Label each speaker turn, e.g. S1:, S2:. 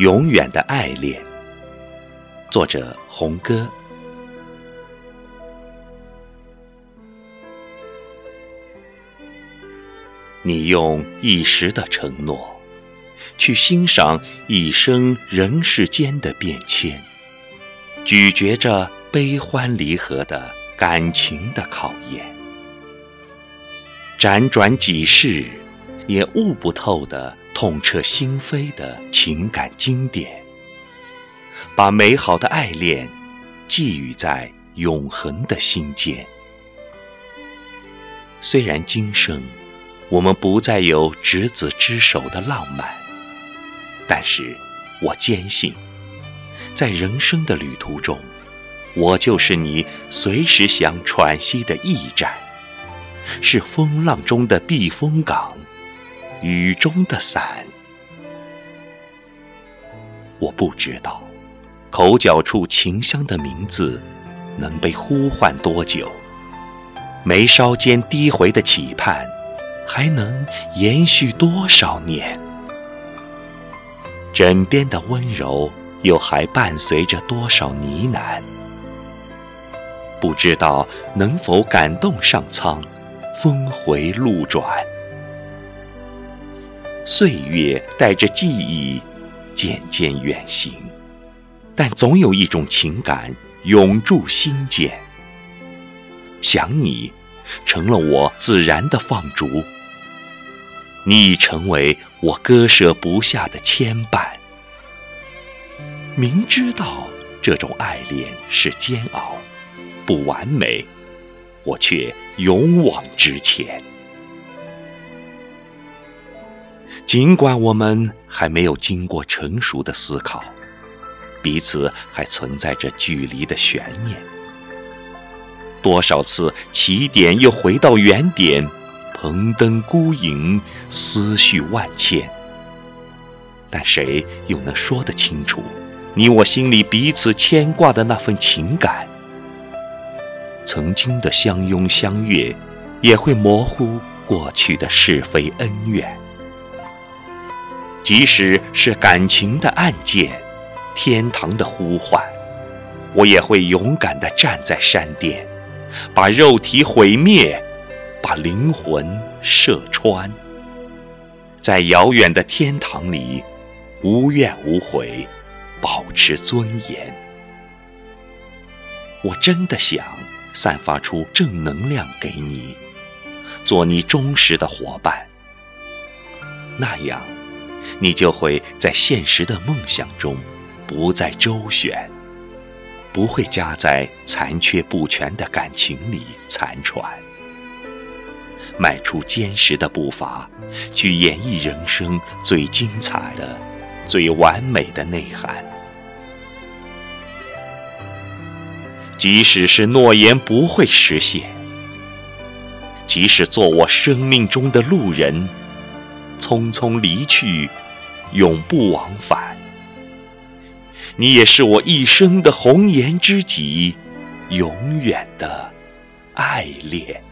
S1: 永远的爱恋。作者：红歌。你用一时的承诺，去欣赏一生人世间的变迁，咀嚼着悲欢离合的感情的考验，辗转几世，也悟不透的痛彻心扉的情感经典，把美好的爱恋寄予在永恒的心间。虽然今生。我们不再有执子之手的浪漫，但是我坚信，在人生的旅途中，我就是你随时想喘息的驿站，是风浪中的避风港，雨中的伞。我不知道，口角处情香的名字能被呼唤多久，眉梢间低回的期盼。还能延续多少年？枕边的温柔又还伴随着多少呢喃？不知道能否感动上苍，峰回路转。岁月带着记忆渐渐远行，但总有一种情感永驻心间。想你，成了我自然的放逐。你已成为我割舍不下的牵绊。明知道这种爱恋是煎熬、不完美，我却勇往直前。尽管我们还没有经过成熟的思考，彼此还存在着距离的悬念。多少次起点又回到原点。蓬灯孤影，思绪万千。但谁又能说得清楚，你我心里彼此牵挂的那份情感？曾经的相拥相悦，也会模糊过去的是非恩怨。即使是感情的暗箭，天堂的呼唤，我也会勇敢地站在山巅，把肉体毁灭。把灵魂射穿，在遥远的天堂里，无怨无悔，保持尊严。我真的想散发出正能量给你，做你忠实的伙伴。那样，你就会在现实的梦想中不再周旋，不会夹在残缺不全的感情里残喘。迈出坚实的步伐，去演绎人生最精彩的、最完美的内涵。即使是诺言不会实现，即使做我生命中的路人，匆匆离去，永不往返，你也是我一生的红颜知己，永远的爱恋。